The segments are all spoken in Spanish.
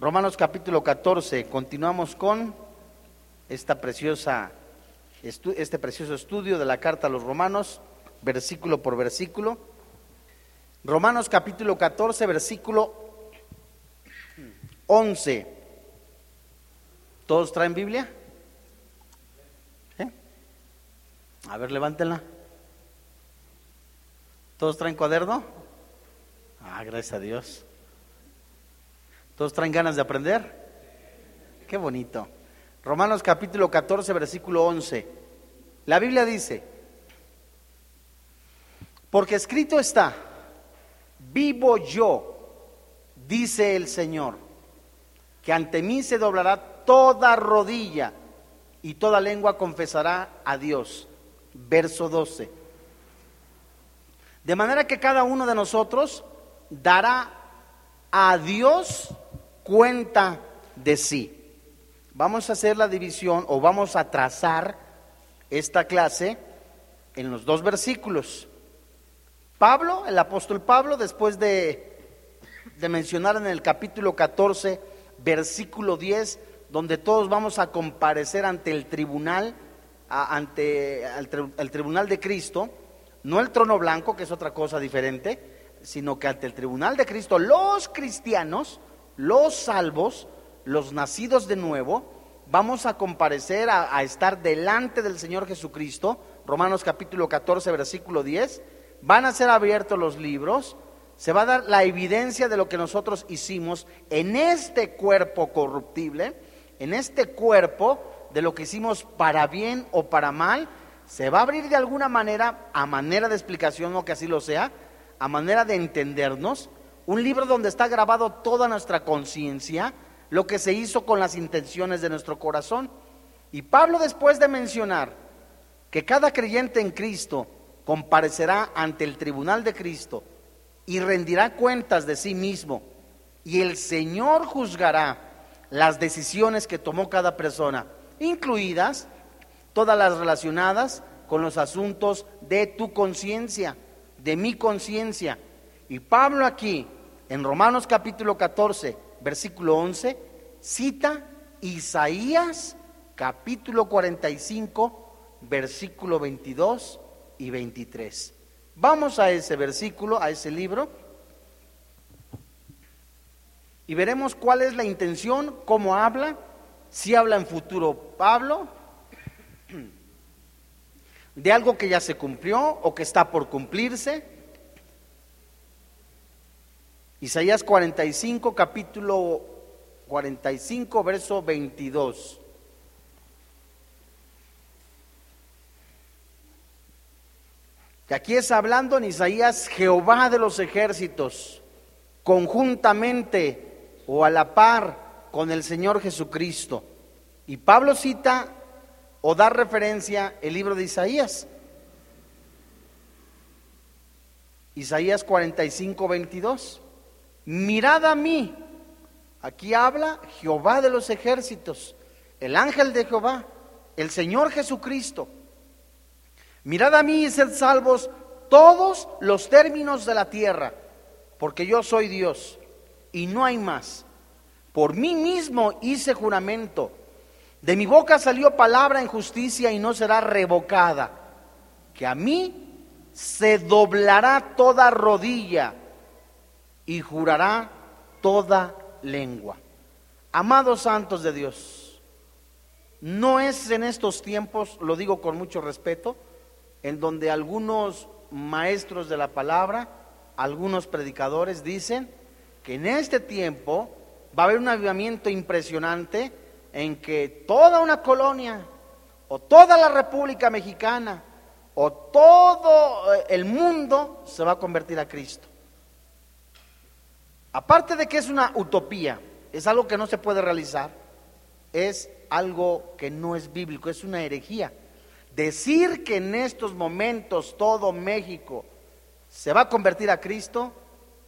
Romanos capítulo 14, continuamos con esta preciosa, este precioso estudio de la carta a los romanos, versículo por versículo. Romanos capítulo 14, versículo 11. ¿Todos traen Biblia? ¿Eh? A ver, levántenla. ¿Todos traen cuaderno? Ah, gracias a Dios. ¿Todos traen ganas de aprender? Qué bonito. Romanos capítulo 14, versículo 11. La Biblia dice, porque escrito está, vivo yo, dice el Señor, que ante mí se doblará toda rodilla y toda lengua confesará a Dios. Verso 12. De manera que cada uno de nosotros dará a Dios cuenta de sí. Vamos a hacer la división o vamos a trazar esta clase en los dos versículos. Pablo, el apóstol Pablo, después de, de mencionar en el capítulo 14, versículo 10, donde todos vamos a comparecer ante el tribunal, ante el tribunal de Cristo, no el trono blanco, que es otra cosa diferente, sino que ante el tribunal de Cristo los cristianos, los salvos, los nacidos de nuevo, vamos a comparecer a, estar delante del Señor Jesucristo, Romanos capítulo 14, versículo 10, van a ser abiertos los libros, se va a dar la evidencia de lo que nosotros hicimos en este cuerpo corruptible, en este cuerpo de lo que hicimos para bien o para mal, se va a abrir de alguna manera, a manera de explicación o que así lo sea, a manera de entendernos, un libro donde está grabado toda nuestra conciencia, lo que se hizo con las intenciones de nuestro corazón. Y Pablo después de mencionar que cada creyente en Cristo comparecerá ante el tribunal de Cristo y rendirá cuentas de sí mismo, y el Señor juzgará las decisiones que tomó cada persona, incluidas todas las relacionadas con los asuntos de tu conciencia, de mi conciencia. Y Pablo aquí, en Romanos capítulo 14, versículo 11, cita Isaías capítulo 45, versículo 22 y 23. Vamos a ese versículo, a ese libro, y veremos cuál es la intención, cómo habla, si habla en futuro Pablo, de algo que ya se cumplió o que está por cumplirse. Isaías 45, capítulo 45, verso 22. Y aquí es hablando en Isaías Jehová de los ejércitos, conjuntamente o a la par con el Señor Jesucristo. Y Pablo cita o da referencia el libro de Isaías. Isaías 45, 22. Mirad a mí. Aquí habla Jehová de los ejércitos, el ángel de Jehová, el Señor Jesucristo. Mirad a mí y sed salvos todos los términos de la tierra, porque yo soy Dios y no hay más. Por mí mismo hice juramento de mi boca salió palabra en justicia y no será revocada, que a mí se doblará toda rodilla y jurará toda lengua. Amados santos de Dios, no es en estos tiempos, lo digo con mucho respeto, en donde algunos maestros de la palabra, algunos predicadores dicen que en este tiempo va a haber un avivamiento impresionante en que toda una colonia o toda la República Mexicana o todo eh, el mundo se va a convertir a Cristo. Aparte de que es una utopía, es algo que no se puede realizar, es algo que no es bíblico, es una herejía. Decir que en estos momentos todo México se va a convertir a Cristo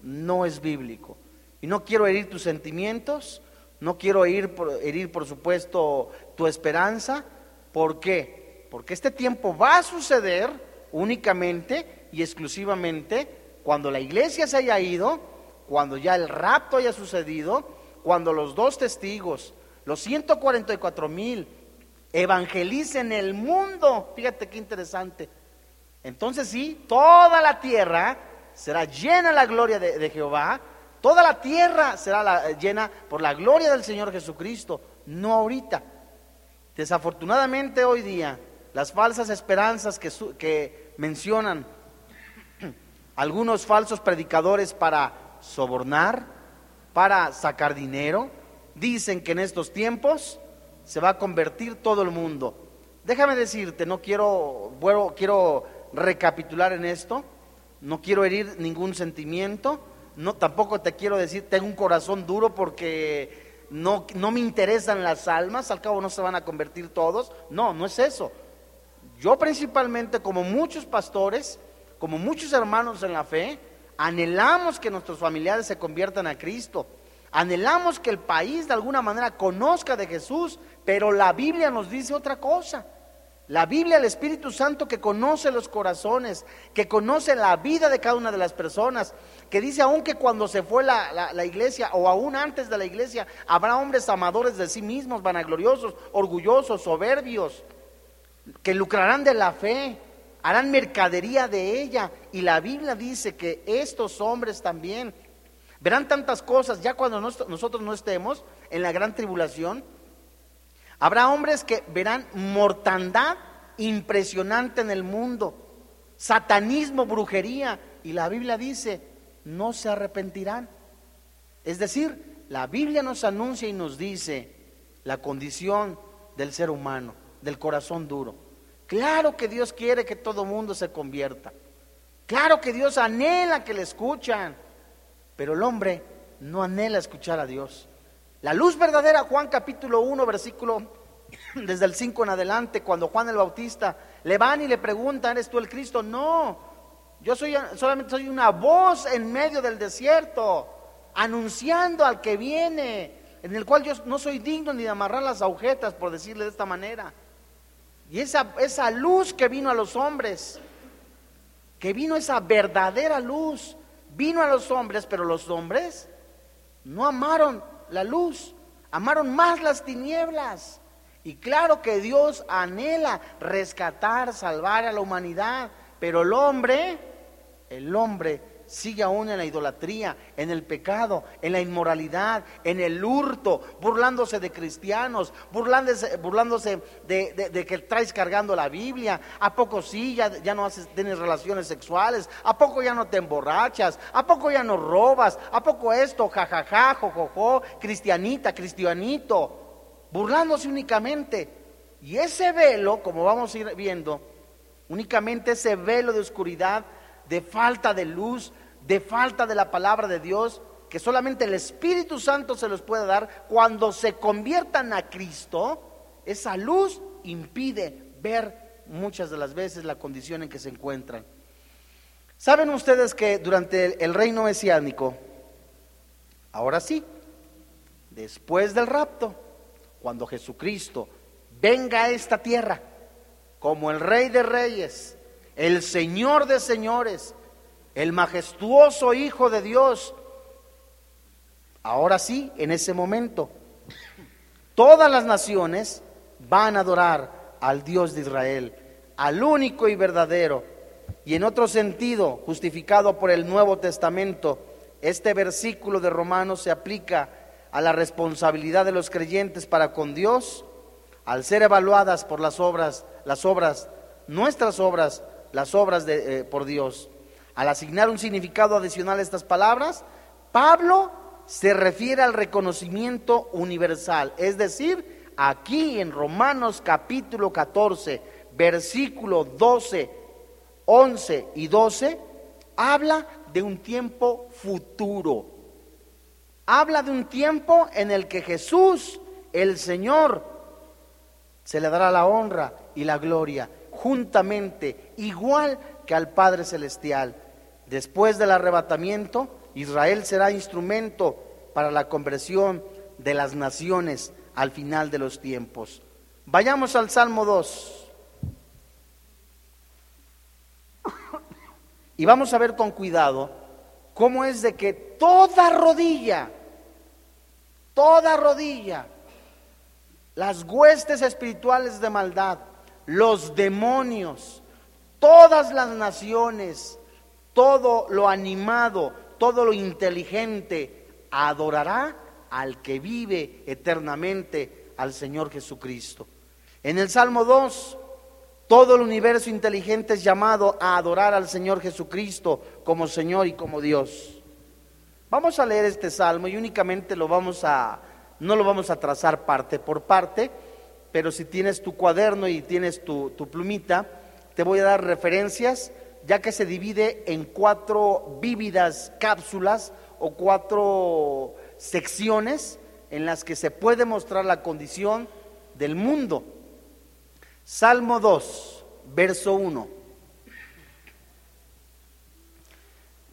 no es bíblico. Y no quiero herir tus sentimientos, no quiero herir, herir, por supuesto, tu esperanza. ¿Por qué? Porque este tiempo va a suceder únicamente y exclusivamente cuando la iglesia se haya ido, cuando ya el rapto haya sucedido, cuando los dos testigos, los 144 mil, evangelicen el mundo, fíjate qué interesante. Entonces sí, toda la tierra será llena de la gloria de, Jehová, toda la tierra será llena por la gloria del Señor Jesucristo, no ahorita. Desafortunadamente hoy día, las falsas esperanzas que, que mencionan algunos falsos predicadores para sobornar, para sacar dinero, dicen que en estos tiempos se va a convertir todo el mundo. Déjame decirte, no quiero, bueno, quiero recapitular en esto, no quiero herir ningún sentimiento, no, tampoco te quiero decir, tengo un corazón duro porque no, no me interesan las almas, al cabo no se van a convertir todos, no, no es eso. Yo principalmente, como muchos pastores, como muchos hermanos en la fe, anhelamos que nuestros familiares se conviertan a Cristo. Anhelamos que el país de alguna manera conozca de Jesús, pero la Biblia nos dice otra cosa. La Biblia, el Espíritu Santo que conoce los corazones, que conoce la vida de cada una de las personas, que dice aún que cuando se fue la, la, iglesia o aún antes de la iglesia, habrá hombres amadores de sí mismos, vanagloriosos, orgullosos, soberbios, que lucrarán de la fe, harán mercadería de ella. Y la Biblia dice que estos hombres también verán tantas cosas ya cuando nosotros no estemos en la gran tribulación Habrá hombres que verán mortandad impresionante en el mundo, satanismo, brujería, y la Biblia dice, no se arrepentirán. Es decir, la Biblia nos anuncia y nos dice la condición del ser humano, del corazón duro. Claro que Dios quiere que todo mundo se convierta. Claro que Dios anhela que le escuchan, pero el hombre no anhela escuchar a Dios. La luz verdadera, Juan capítulo 1, versículo desde el 5 en adelante, cuando Juan el Bautista le van y le preguntan, ¿eres tú el Cristo? No, yo soy, solamente soy una voz en medio del desierto, anunciando al que viene, en el cual yo no soy digno ni de amarrar las agujetas, por decirle de esta manera. Y esa, esa luz que vino a los hombres, que vino esa verdadera luz, vino a los hombres, pero los hombres no amaron la luz, amaron más las tinieblas. Y claro que Dios anhela rescatar, salvar a la humanidad, pero el hombre, el hombre sigue aún en la idolatría, en el pecado, en la inmoralidad, en el hurto, burlándose de cristianos, burlándose, burlándose de, que traes cargando la Biblia. ¿A poco sí ya, ya no haces, tienes relaciones sexuales? ¿A poco ya no te emborrachas? ¿A poco ya no robas? ¿A poco esto? Jajaja, jojojo, cristianita, cristianito, burlándose únicamente. Y ese velo, como vamos a ir viendo, únicamente ese velo de oscuridad, de falta de luz, de falta de la palabra de Dios, que solamente el Espíritu Santo se los puede dar, cuando se conviertan a Cristo, esa luz impide ver muchas de las veces la condición en que se encuentran. ¿Saben ustedes que durante el reino mesiánico, ahora sí, después del rapto, cuando Jesucristo venga a esta tierra como el Rey de Reyes, el Señor de Señores, el majestuoso Hijo de Dios. Ahora sí, en ese momento, todas las naciones van a adorar al Dios de Israel, al único y verdadero. Y en otro sentido, justificado por el Nuevo Testamento, este versículo de Romanos se aplica a la responsabilidad de los creyentes para con Dios al ser evaluadas por las obras, las obras, nuestras obras, las obras de, eh, por Dios. Al asignar un significado adicional a estas palabras, Pablo se refiere al reconocimiento universal, es decir, aquí en Romanos capítulo 14, versículo 12, 11 y 12, habla de un tiempo futuro. Habla de un tiempo en el que Jesús, el Señor, se le dará la honra y la gloria juntamente, igual que al Padre Celestial. Después del arrebatamiento, Israel será instrumento para la conversión de las naciones al final de los tiempos. Vayamos al Salmo 2. Y vamos a ver con cuidado cómo es de que toda rodilla, toda rodilla, las huestes espirituales de maldad, los demonios, todas las naciones, todo lo animado, todo lo inteligente, adorará al que vive eternamente, al Señor Jesucristo. En el Salmo 2, todo el universo inteligente es llamado a adorar al Señor Jesucristo como Señor y como Dios. Vamos a leer este salmo y únicamente lo vamos a, no lo vamos a trazar parte por parte, pero si tienes tu cuaderno y tienes tu, tu plumita, te voy a dar referencias, ya que se divide en cuatro vívidas cápsulas o cuatro secciones en las que se puede mostrar la condición del mundo. Salmo 2, verso 1.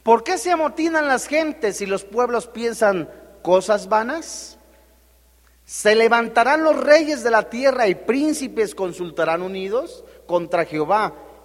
¿Por qué se amotinan las gentes y los pueblos piensan cosas vanas? Se levantarán los reyes de la tierra y príncipes consultarán unidos contra Jehová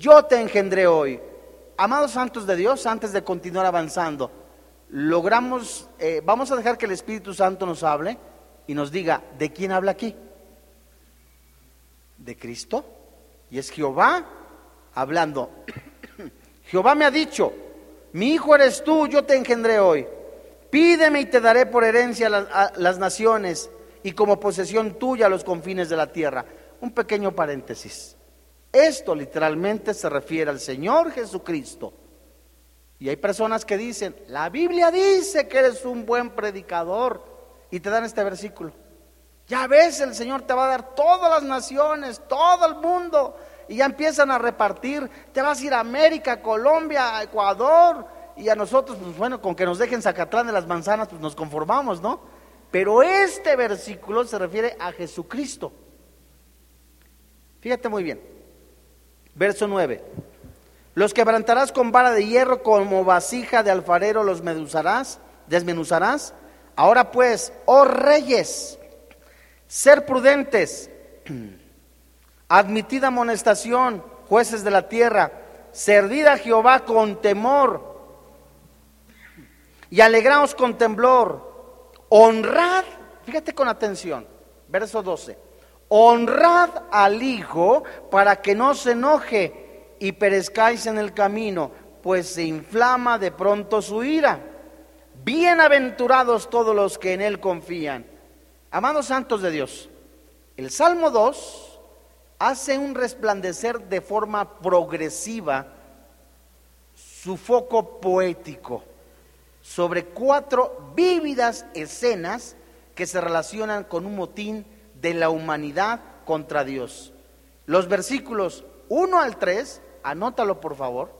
yo te engendré hoy. Amados santos de Dios, antes de continuar avanzando, logramos, eh, vamos a dejar que el Espíritu Santo nos hable y nos diga, ¿de quién habla aquí? De Cristo. Y es Jehová hablando. Jehová me ha dicho, mi hijo eres tú, yo te engendré hoy. Pídeme y te daré por herencia a las naciones y como posesión tuya los confines de la tierra. Un pequeño paréntesis. Esto literalmente se refiere al Señor Jesucristo. Y hay personas que dicen, la Biblia dice que eres un buen predicador. Y te dan este versículo. Ya ves, el Señor te va a dar todas las naciones, todo el mundo. Y ya empiezan a repartir. Te vas a ir a América, Colombia, Ecuador. Y a nosotros, pues bueno, con que nos dejen Zacatlán de las manzanas, pues nos conformamos, ¿no? Pero este versículo se refiere a Jesucristo. Fíjate muy bien. Verso 9. Los quebrantarás con vara de hierro, como vasija de alfarero los medusarás, desmenuzarás. Ahora pues, oh reyes, ser prudentes, admitid amonestación, jueces de la tierra, servid a Jehová con temor. Y alegraos con temblor, honrad, fíjate con atención, verso 12 honrad al Hijo para que no se enoje y perezcáis en el camino, pues se inflama de pronto su ira. Bienaventurados todos los que en Él confían. Amados santos de Dios, el Salmo 2 hace un resplandecer de forma progresiva su foco poético sobre cuatro vívidas escenas que se relacionan con un motín de la humanidad contra Dios. Los versículos 1 al 3, anótalo por favor,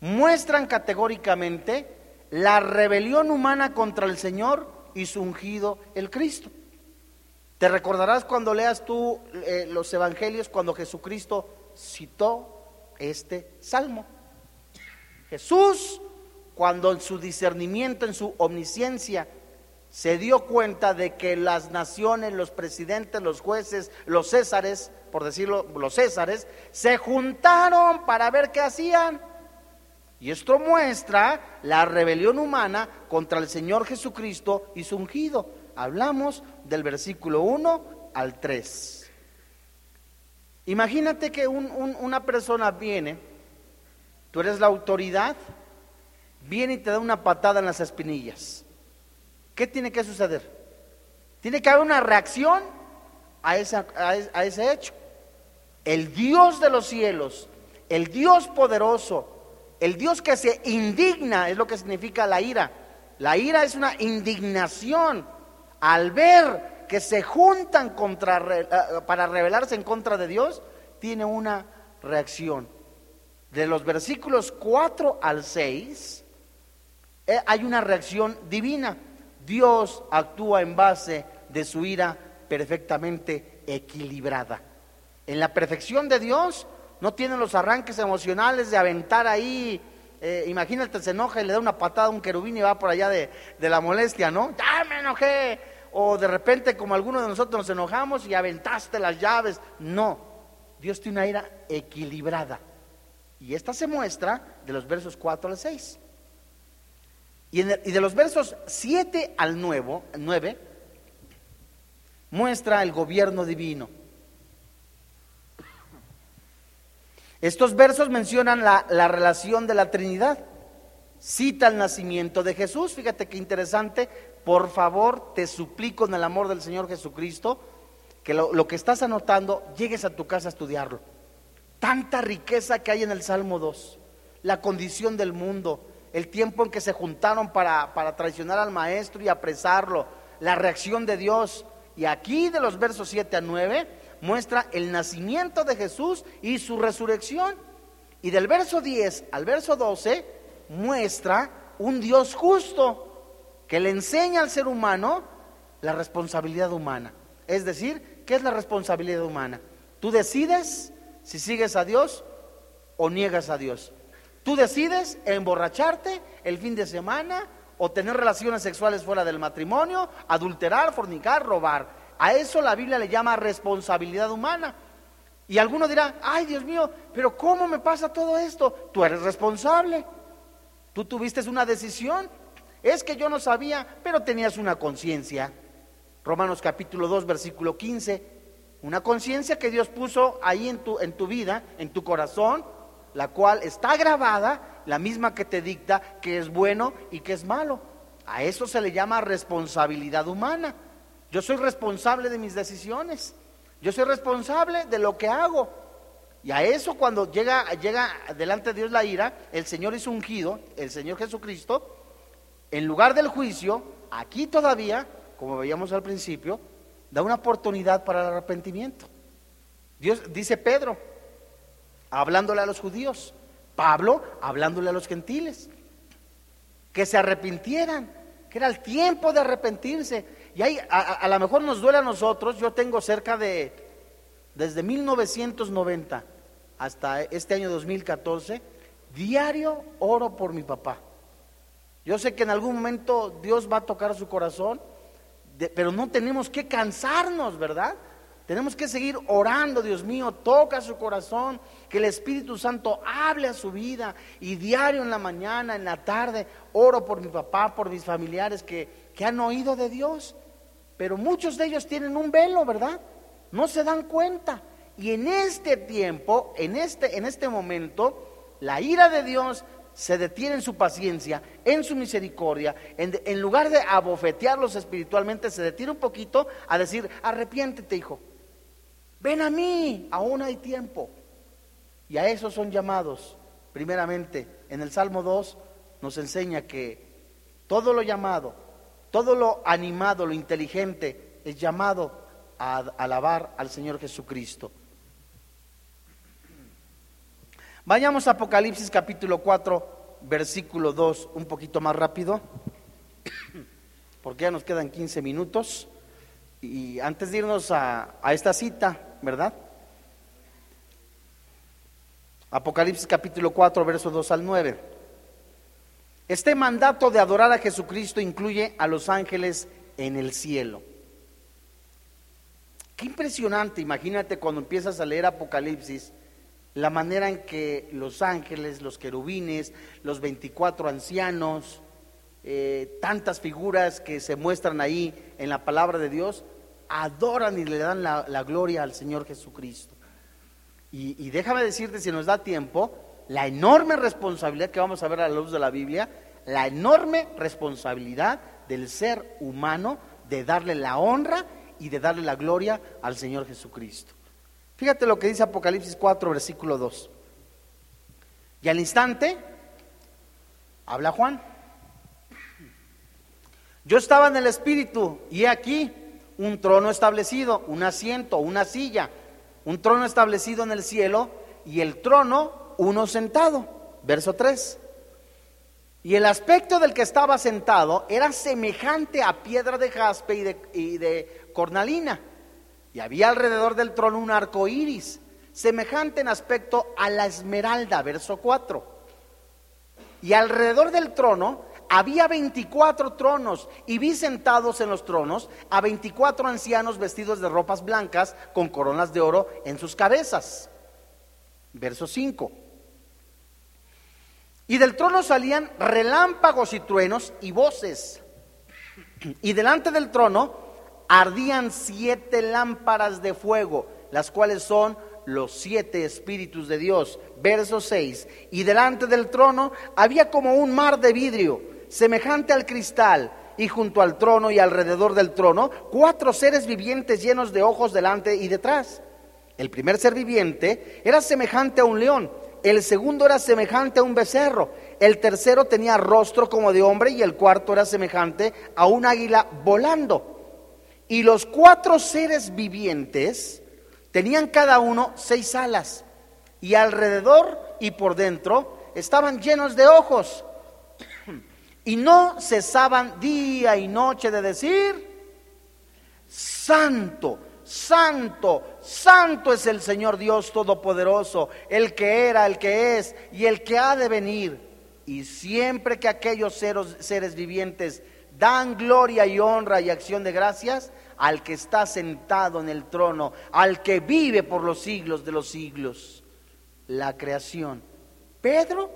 muestran categóricamente la rebelión humana contra el Señor y su ungido el Cristo. Te recordarás cuando leas tú eh, los evangelios cuando Jesucristo citó este salmo. Jesús, cuando en su discernimiento, en su omnisciencia, se dio cuenta de que las naciones, los presidentes, los jueces, los césares, por decirlo, los césares, se juntaron para ver qué hacían. Y esto muestra la rebelión humana contra el Señor Jesucristo y su ungido. Hablamos del versículo 1 al 3. Imagínate que una persona viene, tú eres la autoridad, viene y te da una patada en las espinillas. ¿Qué tiene que suceder? Tiene que haber una reacción a, a ese hecho. El Dios de los cielos, el Dios poderoso, el Dios que se indigna, es lo que significa la ira. La ira es una indignación al ver que se juntan contra, eh, para rebelarse en contra de Dios, tiene una reacción. De los versículos 4 al 6 eh, hay una reacción divina. Dios actúa en base de su ira perfectamente equilibrada. En la perfección de Dios no tiene los arranques emocionales de aventar ahí. Eh, imagínate, se enoja y le da una patada a un querubín y va por allá de, la molestia, ¿no? ¡Ya me enojé! O de repente, como algunos de nosotros nos enojamos y aventaste las llaves. No, Dios tiene una ira equilibrada. Y esta se muestra de los versos 4 al 6. Y, de los versos 7 al 9, muestra el gobierno divino. Estos versos mencionan la, la, relación de la Trinidad. Cita el nacimiento de Jesús. Fíjate qué interesante. Por favor, te suplico en el amor del Señor Jesucristo que lo, lo que estás anotando llegues a tu casa a estudiarlo. Tanta riqueza que hay en el Salmo 2. La condición del mundo, el tiempo en que se juntaron para, para traicionar al maestro y apresarlo, la reacción de Dios. Y aquí de los versos 7 a 9 muestra el nacimiento de Jesús y su resurrección. Y del verso 10 al verso 12 muestra un Dios justo que le enseña al ser humano la responsabilidad humana. Es decir, ¿qué es la responsabilidad humana? Tú decides si sigues a Dios o niegas a Dios. Tú decides emborracharte el fin de semana o tener relaciones sexuales fuera del matrimonio, adulterar, fornicar, robar. A eso la Biblia le llama responsabilidad humana. Y alguno dirá, ay Dios mío, pero ¿cómo me pasa todo esto? Tú eres responsable. Tú tuviste una decisión. Es que yo no sabía, pero tenías una conciencia. Romanos capítulo 2, versículo 15. Una conciencia que Dios puso ahí en tu, en tu vida, en tu corazón, la cual está grabada, la misma que te dicta que es bueno y que es malo. A eso se le llama responsabilidad humana. Yo soy responsable de mis decisiones. Yo soy responsable de lo que hago. Y a eso cuando llega, llega delante de Dios la ira, el Señor es ungido, el Señor Jesucristo, en lugar del juicio, aquí todavía, como veíamos al principio, da una oportunidad para el arrepentimiento. Dios dice Pedro, hablándole a los judíos, Pablo hablándole a los gentiles, que se arrepintieran, que era el tiempo de arrepentirse. Y ahí a, lo mejor nos duele a nosotros, yo tengo cerca de, desde 1990 hasta este año 2014, diario oro por mi papá. Yo sé que en algún momento Dios va a tocar su corazón, pero no tenemos que cansarnos, ¿verdad? Tenemos que seguir orando, Dios mío, toca su corazón, que el Espíritu Santo hable a su vida y diario en la mañana, en la tarde, oro por mi papá, por mis familiares que, que han oído de Dios. Pero muchos de ellos tienen un velo, ¿verdad? No se dan cuenta. Y en este tiempo, en este, en este momento, la ira de Dios se detiene en su paciencia, en su misericordia, en, en, lugar de abofetearlos espiritualmente, se detiene un poquito a decir, arrepiéntete, hijo, Ven a mí, aún hay tiempo. Y a eso son llamados. Primeramente, en el Salmo 2 nos enseña que todo lo llamado, todo lo animado, lo inteligente, es llamado a alabar al Señor Jesucristo. Vayamos a Apocalipsis capítulo 4, versículo 2, un poquito más rápido, porque ya nos quedan 15 minutos. Y antes de irnos a, a esta cita, ¿verdad? Apocalipsis capítulo 4, versos 2 al 9. Este mandato de adorar a Jesucristo incluye a los ángeles en el cielo. Qué impresionante, imagínate cuando empiezas a leer Apocalipsis, la manera en que los ángeles, los querubines, los 24 ancianos, eh, tantas figuras que se muestran ahí en la palabra de Dios, adoran y le dan la, gloria al Señor Jesucristo. Y, y, déjame decirte, si nos da tiempo, la enorme responsabilidad que vamos a ver a la luz de la Biblia, la enorme responsabilidad del ser humano de darle la honra y de darle la gloria al Señor Jesucristo. Fíjate lo que dice Apocalipsis 4, versículo 2. Y al instante, habla Juan. Yo estaba en el Espíritu y he aquí un trono establecido, un asiento, una silla, un trono establecido en el cielo y el trono uno sentado. Verso 3. Y el aspecto del que estaba sentado era semejante a piedra de jaspe y de, cornalina. Y había alrededor del trono un arco iris, semejante en aspecto a la esmeralda, verso 4. Y alrededor del trono había 24 tronos y vi sentados en los tronos a 24 ancianos vestidos de ropas blancas con coronas de oro en sus cabezas. Verso 5. Y del trono salían relámpagos y truenos y voces. Y delante del trono ardían siete lámparas de fuego, las cuales son los siete espíritus de Dios. Verso 6. Y delante del trono había como un mar de vidrio, semejante al cristal, y junto al trono y alrededor del trono, cuatro seres vivientes llenos de ojos delante y detrás. El primer ser viviente era semejante a un león el segundo era semejante a un becerro, el tercero tenía rostro como de hombre y el cuarto era semejante a un águila volando. Y los cuatro seres vivientes tenían cada uno seis alas y alrededor y por dentro estaban llenos de ojos y no cesaban día y noche de decir, santo, Santo, santo es el Señor Dios Todopoderoso, el que era, el que es y el que ha de venir. Y siempre que aquellos seres, vivientes dan gloria y honra y acción de gracias al que está sentado en el trono, al que vive por los siglos de los siglos, la creación. Pedro,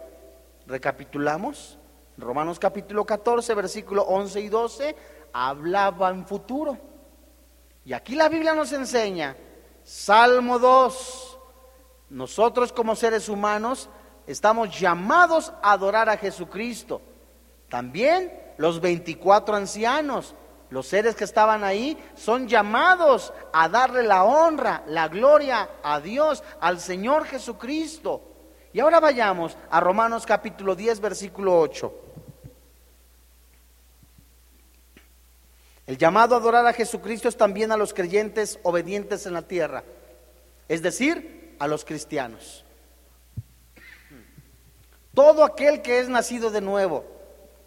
recapitulamos, Romanos capítulo 14, versículo 11 y 12, hablaba en futuro y aquí la Biblia nos enseña, Salmo 2, nosotros como seres humanos estamos llamados a adorar a Jesucristo. También los 24 ancianos, los seres que estaban ahí, son llamados a darle la honra, la gloria a Dios, al Señor Jesucristo. Y ahora vayamos a Romanos capítulo 10, versículo 8. El llamado a adorar a Jesucristo es también a los creyentes obedientes en la tierra, es decir, a los cristianos. Todo aquel que es nacido de nuevo,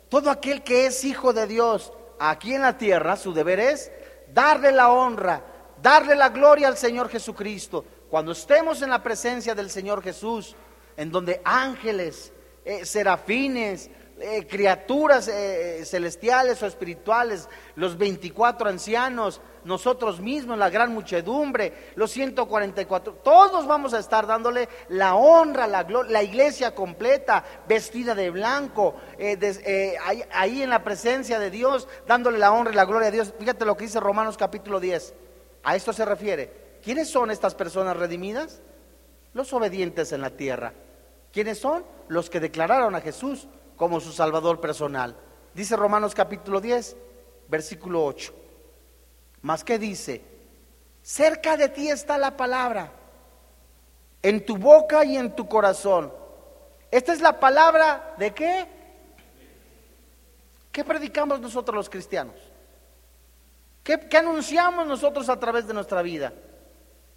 todo aquel que es hijo de Dios aquí en la tierra, su deber es darle la honra, darle la gloria al Señor Jesucristo. Cuando estemos en la presencia del Señor Jesús, en donde ángeles, eh, serafines, eh, criaturas eh, eh, celestiales o espirituales, los 24 ancianos, nosotros mismos, la gran muchedumbre, los 144, todos vamos a estar dándole la honra, la, la iglesia completa, vestida de blanco, ahí, ahí en la presencia de Dios, dándole la honra y la gloria a Dios. Fíjate lo que dice Romanos capítulo 10. A esto se refiere. ¿Quiénes son estas personas redimidas? Los obedientes en la tierra. ¿Quiénes son? Los que declararon a Jesús como su Salvador personal. Dice Romanos capítulo 10, versículo 8. Más que dice, cerca de ti está la palabra, en tu boca y en tu corazón. Esta es la palabra de qué? ¿Qué predicamos nosotros los cristianos? ¿Qué, ¿Qué, anunciamos nosotros a través de nuestra vida?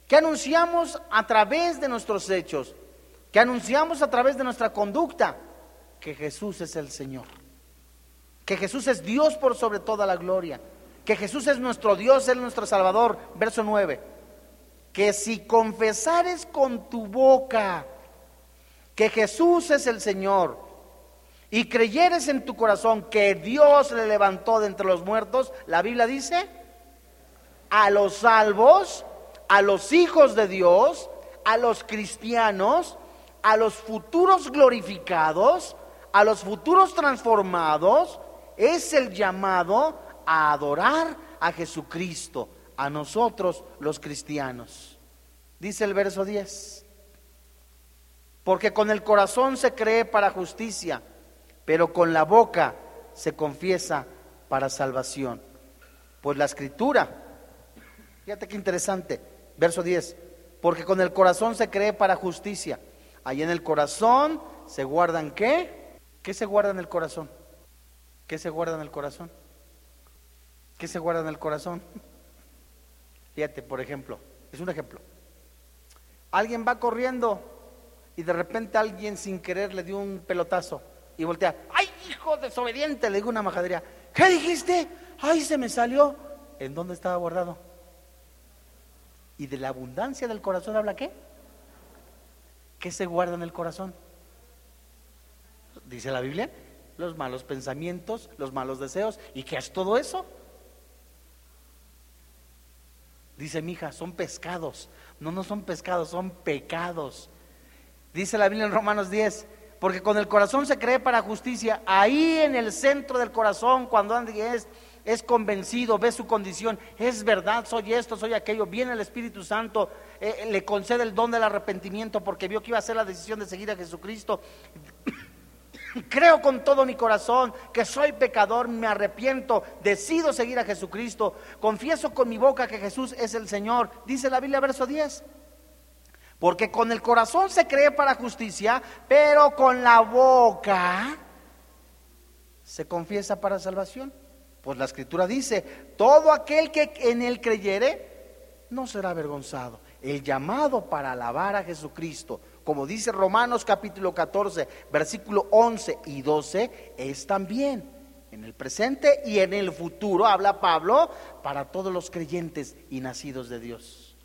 ¿Qué anunciamos a través de nuestros hechos? ¿Qué anunciamos a través de nuestra conducta? Que Jesús es el Señor, que Jesús es Dios por sobre toda la gloria, que Jesús es nuestro Dios, es nuestro Salvador. Verso 9, que si confesares con tu boca que Jesús es el Señor y creyeres en tu corazón que Dios le levantó de entre los muertos, la Biblia dice, a los salvos, a los hijos de Dios, a los cristianos, a los futuros glorificados, a los futuros transformados es el llamado a adorar a Jesucristo, a nosotros los cristianos. Dice el verso 10, porque con el corazón se cree para justicia, pero con la boca se confiesa para salvación. Pues la escritura, fíjate qué interesante, verso 10, porque con el corazón se cree para justicia. Ahí en el corazón se guardan qué? ¿Qué se guarda en el corazón? ¿Qué se guarda en el corazón? ¿Qué se guarda en el corazón? Fíjate, por ejemplo, es un ejemplo. Alguien va corriendo y de repente alguien sin querer le dio un pelotazo y voltea. ¡Ay! hijo desobediente! Le dijo una majadería. ¿Qué dijiste? ¡Ay, se me salió! ¿En dónde estaba guardado? ¿Y de la abundancia del corazón habla qué? ¿Qué se guarda en el corazón? Dice la Biblia, los malos pensamientos, los malos deseos. ¿Y qué es todo eso? Dice mi hija, son pescados. No, no son pescados, son pecados. Dice la Biblia en Romanos 10, porque con el corazón se cree para justicia. Ahí en el centro del corazón, cuando alguien es, es convencido, ve su condición, es verdad, soy esto, soy aquello, viene el Espíritu Santo, eh, le concede el don del arrepentimiento porque vio que iba a hacer la decisión de seguir a Jesucristo. Creo con todo mi corazón que soy pecador, me arrepiento, decido seguir a Jesucristo, confieso con mi boca que Jesús es el Señor. Dice la Biblia, verso 10. Porque con el corazón se cree para justicia, pero con la boca se confiesa para salvación. Pues la escritura dice, todo aquel que en él creyere no será avergonzado. El llamado para alabar a Jesucristo como dice Romanos capítulo 14, versículo 11 y 12, es también en el presente y en el futuro, habla Pablo, para todos los creyentes y nacidos de Dios.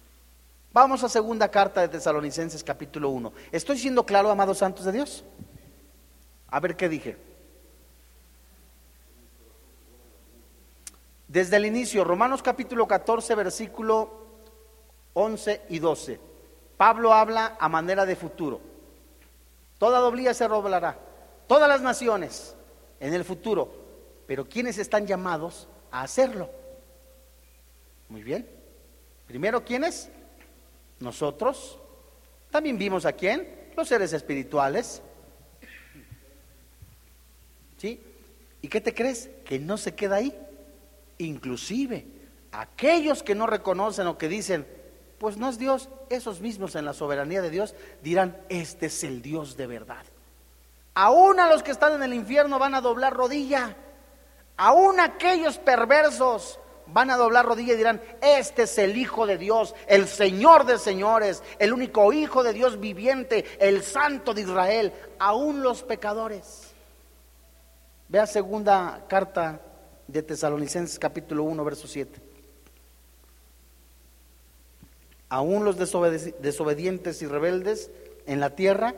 Vamos a segunda carta de Tesalonicenses capítulo 1. ¿Estoy siendo claro, amados santos de Dios? A ver qué dije. Desde el inicio, Romanos capítulo 14, versículo 11 y 12. Pablo habla a manera de futuro. Toda doblía se roblará, todas las naciones en el futuro, pero ¿quiénes están llamados a hacerlo? Muy bien. Primero, ¿quiénes? Nosotros. También vimos a quién? Los seres espirituales. ¿Sí? ¿Y qué te crees? Que no se queda ahí. Inclusive, aquellos que no reconocen o que dicen, pues no es Dios, esos mismos en la soberanía de Dios dirán, este es el Dios de verdad. Aún a los que están en el infierno van a doblar rodilla. Aún aquellos perversos van a doblar rodilla y dirán, este es el Hijo de Dios, el Señor de señores, el único Hijo de Dios viviente, el Santo de Israel, aún los pecadores. Vea segunda carta de Tesalonicenses capítulo 1, verso 7 aún los desobedientes y rebeldes en la tierra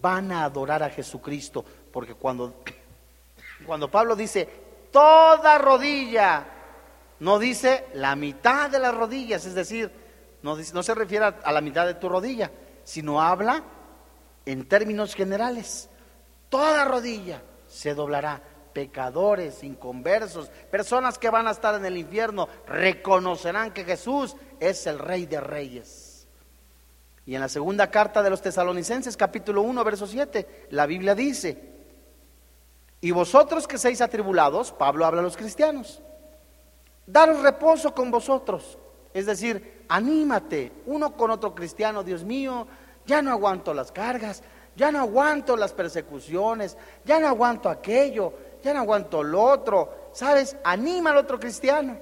van a adorar a Jesucristo, porque cuando, cuando Pablo dice toda rodilla, no dice la mitad de las rodillas, es decir, no, no se refiere a la mitad de tu rodilla, sino habla en términos generales. Toda rodilla se doblará pecadores, inconversos, personas que van a estar en el infierno, reconocerán que Jesús es el Rey de Reyes. Y en la segunda carta de los tesalonicenses, capítulo 1, verso 7, la Biblia dice, y vosotros que seis atribulados, Pablo habla a los cristianos, daros reposo con vosotros, es decir, anímate uno con otro cristiano, Dios mío, ya no aguanto las cargas, ya no aguanto las persecuciones, ya no aguanto aquello, ya no aguanto lo otro. ¿Sabes? Anima al otro cristiano.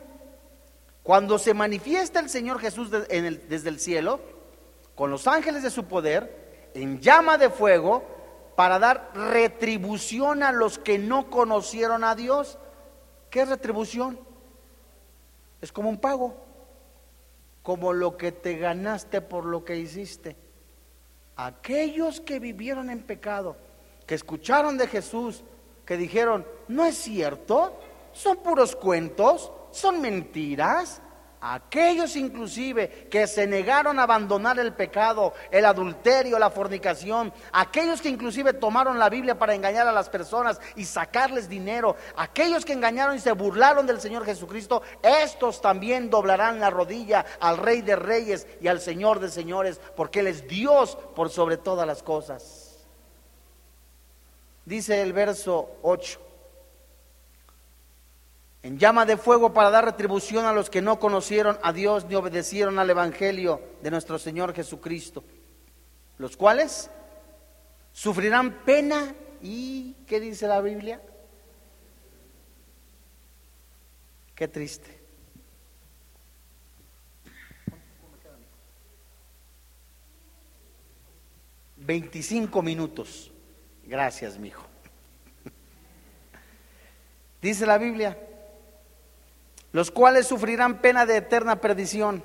Cuando se manifiesta el Señor Jesús desde el cielo, con los ángeles de su poder, en llama de fuego, para dar retribución a los que no conocieron a Dios. ¿Qué retribución? Es como un pago, como lo que te ganaste por lo que hiciste. Aquellos que vivieron en pecado, que escucharon de Jesús, que dijeron, no es cierto, son puros cuentos, son mentiras. Aquellos inclusive que se negaron a abandonar el pecado, el adulterio, la fornicación, aquellos que inclusive tomaron la Biblia para engañar a las personas y sacarles dinero, aquellos que engañaron y se burlaron del Señor Jesucristo, estos también doblarán la rodilla al Rey de Reyes y al Señor de Señores, porque Él es Dios por sobre todas las cosas. Dice el verso 8. En llama de fuego para dar retribución a los que no conocieron a Dios ni obedecieron al Evangelio de nuestro Señor Jesucristo, los cuales sufrirán pena y, ¿qué dice la Biblia? Qué triste. Veinticinco minutos. Gracias, mi hijo. Dice la Biblia, los cuales sufrirán pena de eterna perdición.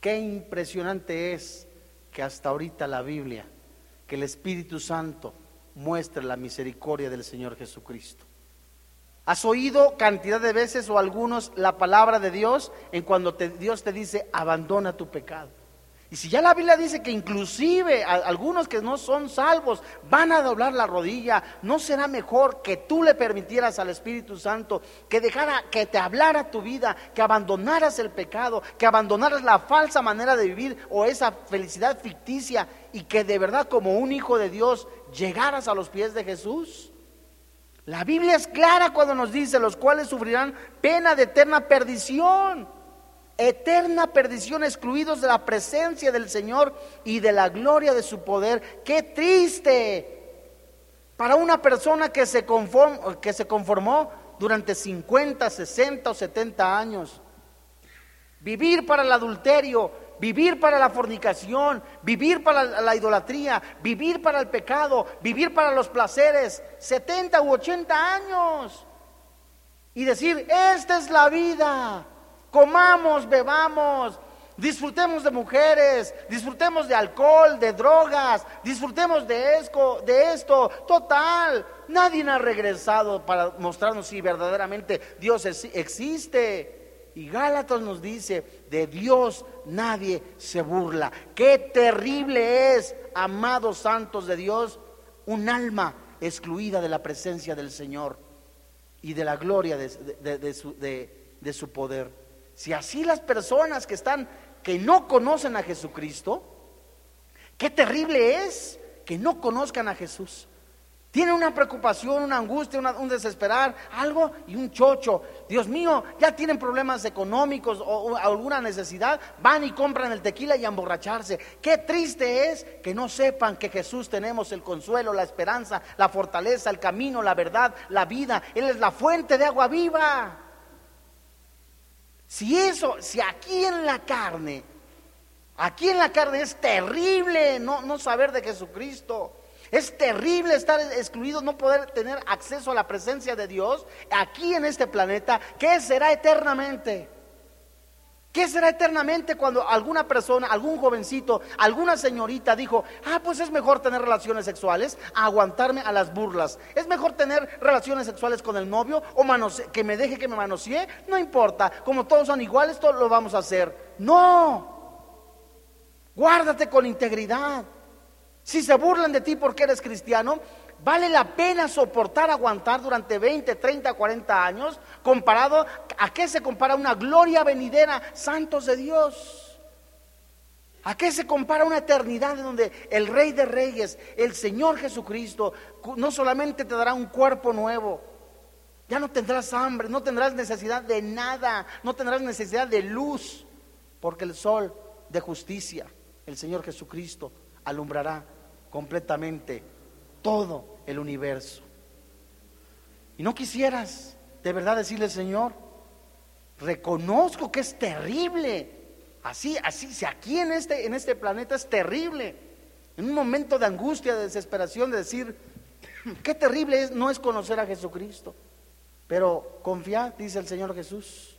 Qué impresionante es que hasta ahorita la Biblia, que el Espíritu Santo muestre la misericordia del Señor Jesucristo. ¿Has oído cantidad de veces o algunos la palabra de Dios en cuando Dios te dice abandona tu pecado? Y si ya la Biblia dice que inclusive algunos que no son salvos van a doblar la rodilla, ¿no será mejor que tú le permitieras al Espíritu Santo que dejara que te hablara tu vida, que abandonaras el pecado, que abandonaras la falsa manera de vivir o esa felicidad ficticia y que de verdad como un hijo de Dios llegaras a los pies de Jesús? La Biblia es clara cuando nos dice los cuales sufrirán pena de eterna perdición eterna perdición, excluidos de la presencia del Señor y de la gloria de su poder. Qué triste para una persona que se, conformó, que se conformó durante 50, 60 o 70 años. Vivir para el adulterio, vivir para la fornicación, vivir para la, la, idolatría, vivir para el pecado, vivir para los placeres, 70 u 80 años. Y decir, esta es la vida comamos, bebamos, disfrutemos de mujeres, disfrutemos de alcohol, de drogas, disfrutemos de esto, de esto. Total, nadie ha regresado para mostrarnos si verdaderamente Dios existe. Y Gálatas nos dice, de Dios nadie se burla. Qué terrible es, amados santos de Dios, un alma excluida de la presencia del Señor y de la gloria de, su, de su poder. Si así las personas que están, que no conocen a Jesucristo, qué terrible es que no conozcan a Jesús. Tienen una preocupación, una angustia, un desesperar, algo y un chocho. Dios mío, ya tienen problemas económicos o, alguna necesidad, van y compran el tequila y a emborracharse. Qué triste es que no sepan que Jesús tenemos el consuelo, la esperanza, la fortaleza, el camino, la verdad, la vida. Él es la fuente de agua viva. Si eso, si aquí en la carne, aquí en la carne es terrible no, no saber de Jesucristo. Es terrible estar excluido, no poder tener acceso a la presencia de Dios aquí en este planeta. ¿Qué será eternamente? ¿Qué será eternamente cuando alguna persona, algún jovencito, alguna señorita dijo, ah, pues es mejor tener relaciones sexuales aguantarme a las burlas? ¿Es mejor tener relaciones sexuales con el novio o que me deje que me manosee? No importa, como todos son iguales, todos lo vamos a hacer. No, guárdate con integridad. Si se burlan de ti porque eres cristiano, vale la pena soportar, aguantar durante 20, 30, 40 años, comparado a qué se compara una gloria venidera, santos de Dios. ¿A qué se compara una eternidad en donde el Rey de Reyes, el Señor Jesucristo, no solamente te dará un cuerpo nuevo, ya no tendrás hambre, no tendrás necesidad de nada, no tendrás necesidad de luz, porque el sol de justicia, el Señor Jesucristo, alumbrará completamente todo el universo. Y no quisieras de verdad decirle, Señor, reconozco que es terrible. Así, así, si aquí en este, en este planeta es terrible. En un momento de angustia, de desesperación, de decir, qué terrible es, no es conocer a Jesucristo. Pero confía, dice el Señor Jesús.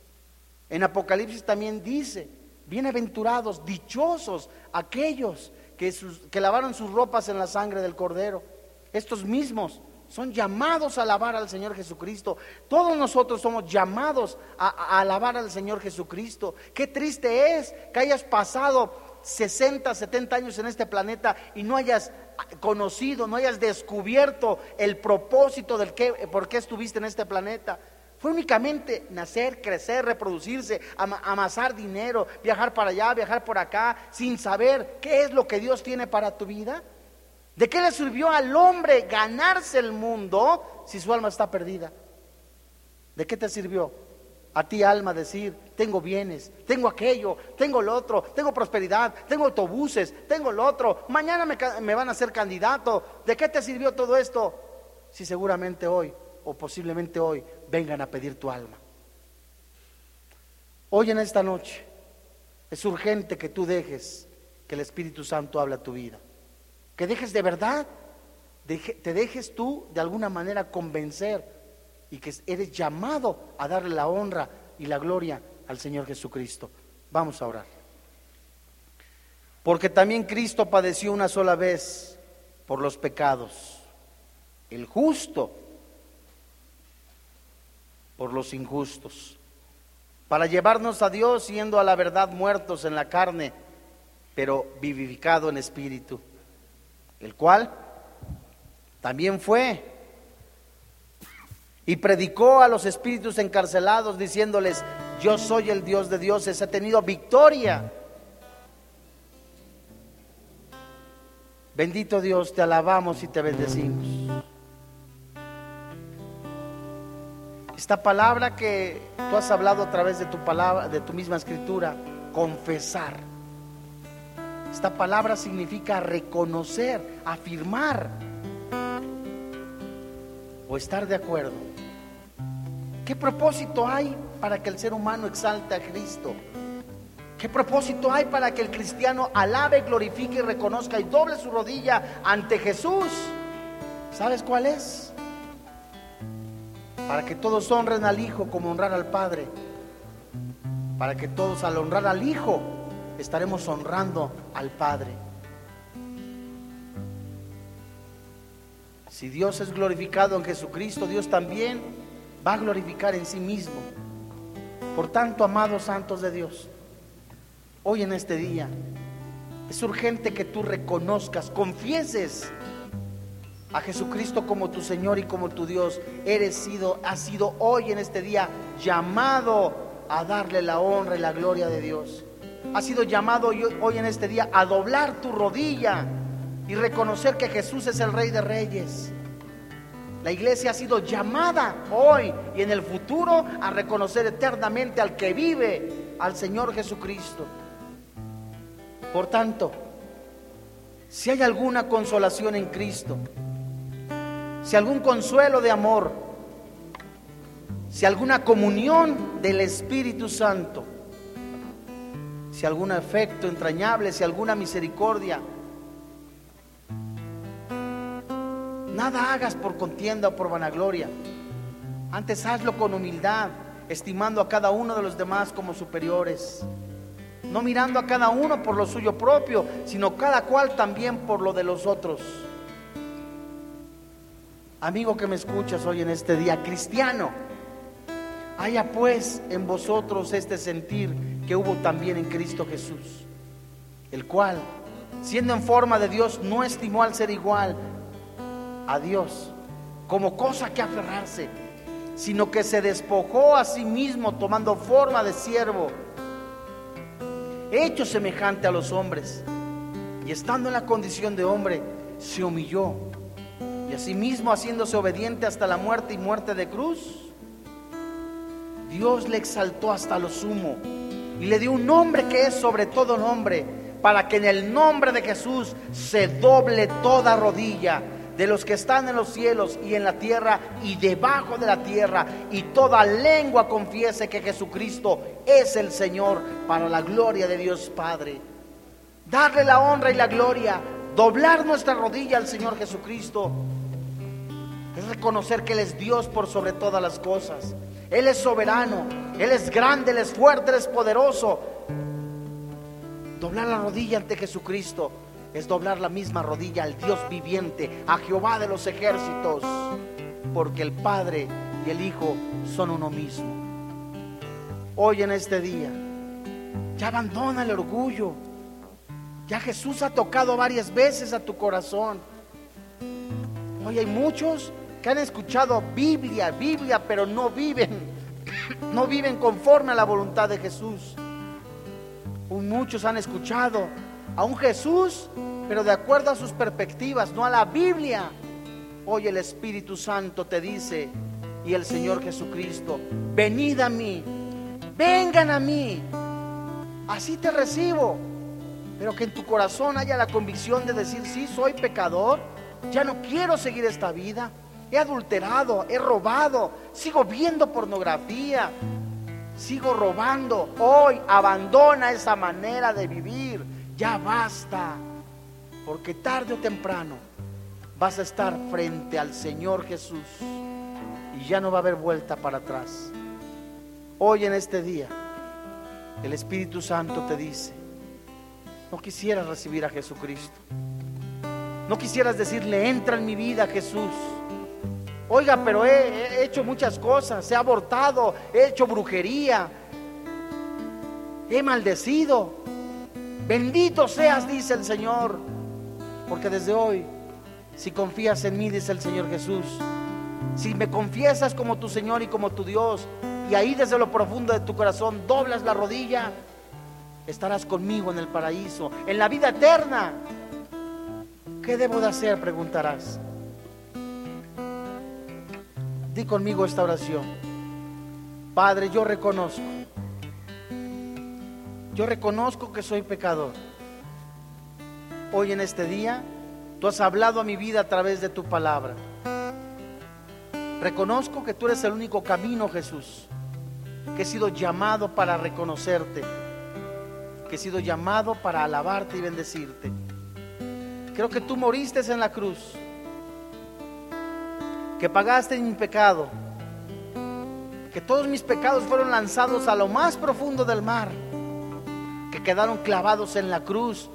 En Apocalipsis también dice, bienaventurados, dichosos aquellos que, que lavaron sus ropas en la sangre del Cordero estos mismos son llamados a alabar al Señor Jesucristo. Todos nosotros somos llamados a, alabar al Señor Jesucristo. Qué triste es que hayas pasado 60, 70 años en este planeta y no hayas conocido, no hayas descubierto el propósito del que, por qué estuviste en este planeta. Fue únicamente nacer, crecer, reproducirse, amasar dinero, viajar para allá, viajar por acá, sin saber qué es lo que Dios tiene para tu vida. ¿De qué le sirvió al hombre ganarse el mundo si su alma está perdida? ¿De qué te sirvió a ti alma decir, tengo bienes, tengo aquello, tengo lo otro, tengo prosperidad, tengo autobuses, tengo lo otro, mañana me, van a ser candidato? ¿De qué te sirvió todo esto si seguramente hoy o posiblemente hoy vengan a pedir tu alma? Hoy en esta noche es urgente que tú dejes que el Espíritu Santo hable a tu vida que dejes de verdad, te dejes tú de alguna manera convencer y que eres llamado a darle la honra y la gloria al Señor Jesucristo. Vamos a orar. Porque también Cristo padeció una sola vez por los pecados, el justo por los injustos, para llevarnos a Dios siendo a la verdad muertos en la carne, pero vivificado en espíritu, el cual también fue y predicó a los espíritus encarcelados diciéndoles, yo soy el Dios de dioses, he tenido victoria. Bendito Dios, te alabamos y te bendecimos. Esta palabra que tú has hablado a través de tu palabra, de tu misma escritura, confesar. Esta palabra significa reconocer, afirmar o estar de acuerdo. ¿Qué propósito hay para que el ser humano exalte a Cristo? ¿Qué propósito hay para que el cristiano alabe, glorifique y reconozca y doble su rodilla ante Jesús? ¿Sabes cuál es? Para que todos honren al Hijo como honrar al Padre. Para que todos al honrar al Hijo estaremos honrando al Padre. Si Dios es glorificado en Jesucristo, Dios también va a glorificar en sí mismo. Por tanto, amados santos de Dios, hoy en este día. Es urgente que tú reconozcas, confieses a Jesucristo como tu Señor y como tu Dios. Eres sido, has sido hoy en este día llamado a darle la honra y la gloria de Dios. Has sido llamado hoy, hoy en este día a doblar tu rodilla y reconocer que Jesús es el Rey de Reyes. La iglesia ha sido llamada hoy y en el futuro a reconocer eternamente al que vive, al Señor Jesucristo. Por tanto, si hay alguna consolación en Cristo, si algún consuelo de amor, si alguna comunión del Espíritu Santo, si algún afecto entrañable, si alguna misericordia, nada hagas por contienda o por vanagloria. Antes hazlo con humildad, estimando a cada uno de los demás como superiores no mirando a cada uno por lo suyo propio, sino cada cual también por lo de los otros. Amigo que me escuchas hoy en este día, cristiano, haya pues en vosotros este sentir que hubo también en Cristo Jesús, el cual, siendo en forma de Dios, no estimó al ser igual a Dios como cosa que aferrarse, sino que se despojó a sí mismo tomando forma de siervo hecho semejante a los hombres, y estando en la condición de hombre, se humilló, y asimismo haciéndose obediente hasta la muerte y muerte de cruz, Dios le exaltó hasta lo sumo y le dio un nombre que es sobre todo nombre, para que en el nombre de Jesús se doble toda rodilla de los que están en los cielos y en la tierra y debajo de la tierra, y toda lengua confiese que Jesucristo es el Señor para la gloria de Dios Padre. Darle la honra y la gloria, doblar nuestra rodilla al Señor Jesucristo, es reconocer que Él es Dios por sobre todas las cosas. Él es soberano, Él es grande, Él es fuerte, Él es poderoso. Doblar la rodilla ante Jesucristo es doblar la misma rodilla al Dios viviente, a Jehová de los ejércitos, porque el Padre y el Hijo son uno mismo. Hoy en este día, ya abandona el orgullo. Ya Jesús ha tocado varias veces a tu corazón. Hoy hay muchos que han escuchado Biblia, Biblia, pero no viven, no viven conforme a la voluntad de Jesús. muchos han escuchado a un Jesús, pero de acuerdo a sus perspectivas, no a la Biblia. Hoy el Espíritu Santo te dice, y el Señor Jesucristo, venid a mí, vengan a mí, así te recibo, pero que en tu corazón haya la convicción de decir, sí, soy pecador, ya no quiero seguir esta vida, he adulterado, he robado, sigo viendo pornografía, sigo robando, hoy abandona esa manera de vivir ya basta, porque tarde o temprano vas a estar frente al Señor Jesús y ya no va a haber vuelta para atrás. Hoy en este día, el Espíritu Santo te dice, no quisieras recibir a Jesucristo. No quisieras decirle, entra en mi vida Jesús. Oiga, pero he, he, hecho muchas cosas, he abortado, he hecho brujería, he maldecido. Bendito seas, dice el Señor, porque desde hoy, si confías en mí, dice el Señor Jesús, si me confiesas como tu Señor y como tu Dios, y ahí desde lo profundo de tu corazón doblas la rodilla, estarás conmigo en el paraíso, en la vida eterna. ¿Qué debo de hacer? Preguntarás. Conmigo esta oración. Padre, yo reconozco. Yo reconozco que soy pecador. Hoy en este día, tú has hablado a mi vida a través de tu palabra. Reconozco que tú eres el único camino, Jesús, que he sido llamado para reconocerte, que he sido llamado para alabarte y bendecirte. Creo que tú moriste en la cruz, que pagaste mi pecado, que todos mis pecados fueron lanzados a lo más profundo del mar, que quedaron clavados en la cruz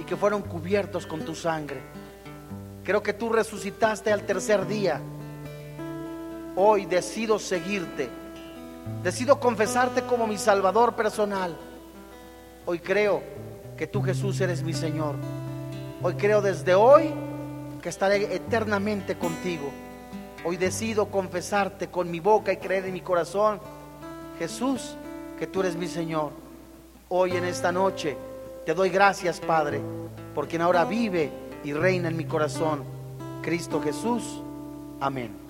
y que fueron cubiertos con tu sangre. Creo que tú resucitaste al tercer día Hoy decido seguirte. Decido confesarte como mi Salvador personal. Hoy creo que tú Jesús eres mi Señor. Hoy creo desde hoy que estaré eternamente contigo. Hoy decido confesarte con mi boca y creer en mi corazón, Jesús, que tú eres mi Señor. Hoy en esta noche te doy gracias, Padre, por quien ahora vive y reina en mi corazón, Cristo Jesús. Amén.